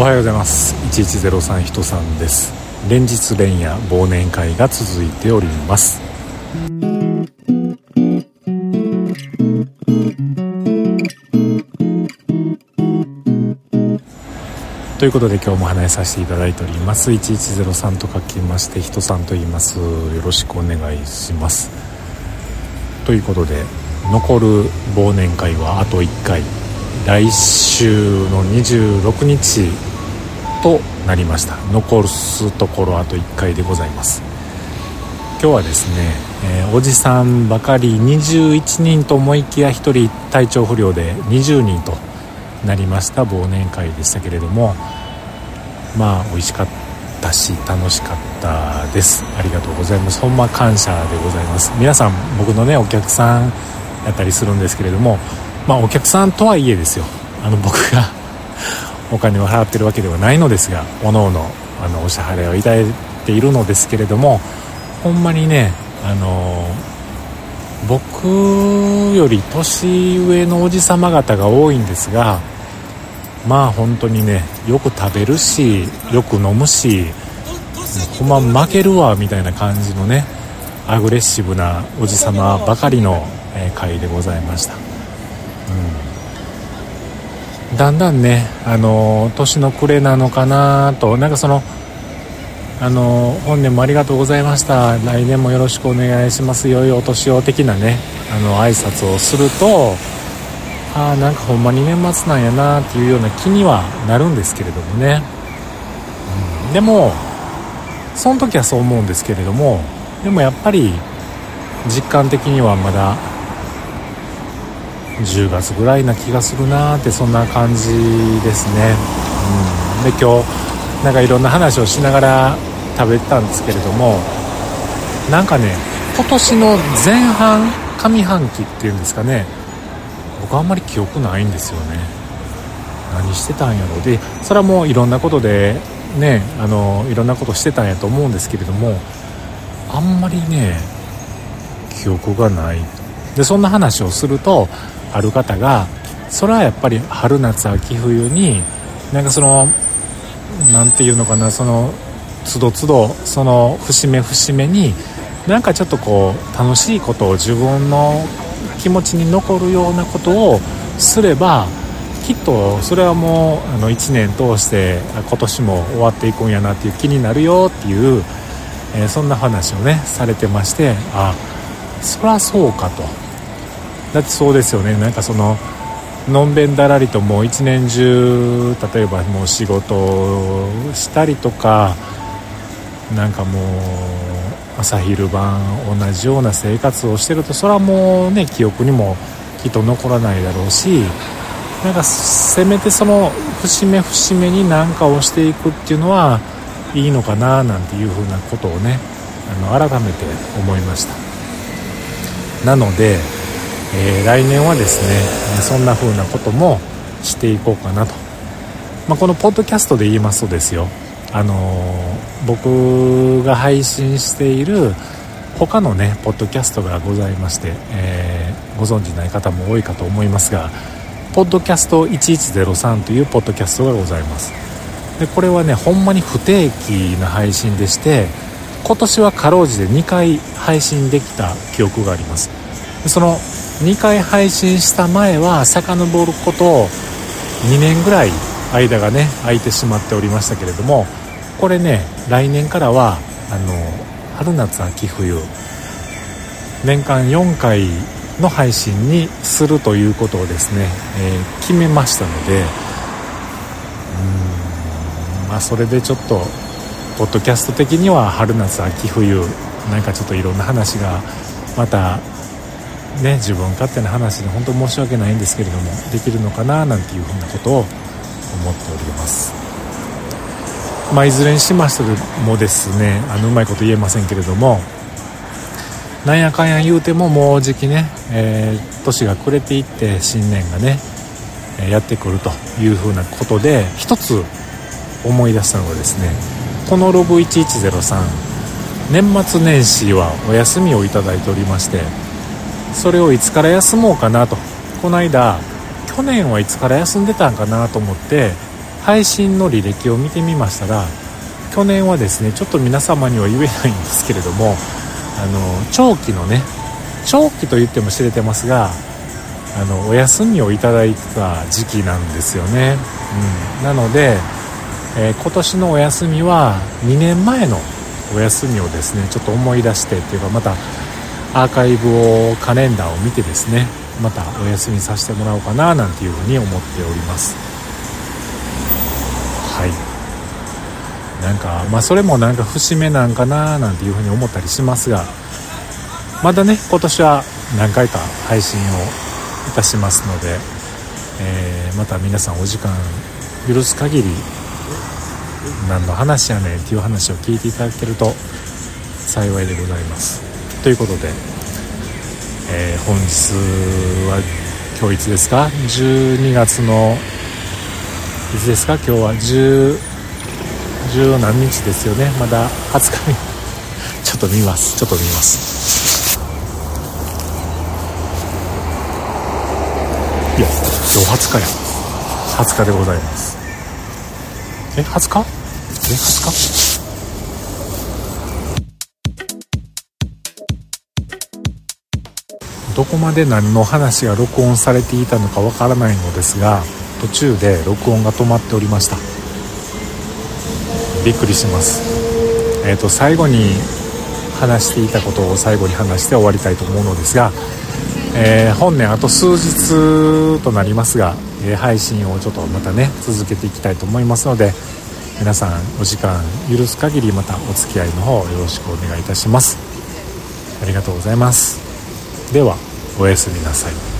おはようございます。1103人さんです。連日連夜忘年会が続いております。ということで今日も話させていただいております。1103と書きまして人さんと言います。よろしくお願いします。ということで残る忘年会はあと1回。来週の26日となりました。残すところあと1回でございます。今日はですね、えー、おじさんばかり21人と思いきや1人体調不良で20人となりました忘年会でしたけれどもまあ美味しかったし楽しかったです。ありがとうございます。ほんま感謝でございます。皆さん僕のねお客さんやったりするんですけれどもまあお客さんとはいえですよ。あの僕がお金を払ってるわけではないのですがおのおのあのお支払いをいただいているのですけれどもほんまにねあの僕より年上のおじさま方が多いんですがまあ本当にねよく食べるしよく飲むしほんま負けるわみたいな感じのねアグレッシブなおじさまばかりの会でございました、うん。だんだんねあの年の暮れなのかなと。なんかそのあの本年もありがとうございました。来年もよろしくお願いします良いお年を的なねあの挨拶をするとああなんかほんまに年末なんやなっていうような気にはなるんですけれどもね、うん、でもその時はそう思うんですけれどもでもやっぱり実感的にはまだ10月ぐらいな気がするなってそんな感じですね、うん、で今日なんかいろんな話をしながら食べてたんですけれどもなんかね今年の前半上半期っていうんですかね僕あんまり記憶ないんですよね。何してたんやろでそれはもういろんなことでねあのいろんなことしてたんやと思うんですけれどもあんまりね記憶がない。でそんな話をするとある方がそれはやっぱり春夏秋冬になんかその何て言うのかなそのつどつどその節目節目になんかちょっとこう楽しいことを自分の気持ちに残るようなことをすればきっとそれはもうあの1年通して今年も終わっていくんやなっていう気になるよっていう、えー、そんな話をねされてましてあそりゃそうかと。だってそうですよね。なんかそののんべんだらりともう一年中例えばもう仕事をしたりとかなんかもう朝昼晩同じような生活をしてるとそれはもうね記憶にもきっと残らないだろうしなんかせめてその節目節目に何かをしていくっていうのはいいのかななんていうふうなことをねあの改めて思いました。なのでえー、来年はですねそんな風なこともしていこうかなと、まあ、このポッドキャストで言いますとですよあのー、僕が配信している他のねポッドキャストがございまして、えー、ご存知ない方も多いかと思いますがポッドキャスト1103というポッドキャストがございます。でこれはねほんまに不定期な配信でして今年はかろうじて2回配信できた記憶があります。その2回配信した前は遡ること2年ぐらい間がね空いてしまっておりましたけれどもこれね来年からはあの春夏秋冬年間4回の配信にするということをですね、えー、決めましたのでうんまあそれでちょっとポッドキャスト的には春夏秋冬なんかちょっといろんな話がまたね、自分勝手な話で本当申し訳ないんですけれどもできるのかななんていうふうなことを思っております。まあいずれにしましてもですねあのうまいこと言えませんけれどもなんやかんや言うてももうじきね、えー、年が暮れていって新年がねやってくるというふうなことで一つ思い出したのがですねこのログ1103年末年始はお休みをいただいておりましてそれをいつから休もうかなと。この間去年はいつから休んでたんかなと思って配信の履歴を見てみましたら去年はですねちょっと皆様には言えないんですけれどもあの長期のね長期と言っても知れてますがあのお休みをいただいた時期なんですよね、うん、なので、えー、今年のお休みは2年前のお休みをですねちょっと思い出してっていうかまたアーカイブをカレンダーを見てですねまたお休みさせてもらおうかななんていうふうに思っております。はい。なんかまあそれもなんか節目なんかななんていうふうに思ったりしますがまだね今年は何回か配信をいたしますので、えー、また皆さんお時間許す限り何の話やねんっていう話を聞いていただけると幸いでございます。ということで、えー、本日は今日いつですか？12月のいつですか？今日は10 10何日ですよね？まだ20日に ちょっと見ます。ちょっと見ます。いや今日20日や。20日でございます。え20日？え20日？どこまで何の話が録音されていたのかわからないのですが途中で録音が止まっておりました。びっくりします。えっ、ー、と最後に話していたことを最後に話して終わりたいと思うのですが、えー、本年あと数日となりますが、えー、配信をちょっとまたね続けていきたいと思いますので皆さんお時間許す限りまたお付き合いの方よろしくお願いいたします。ありがとうございます。では。おやすみなさい。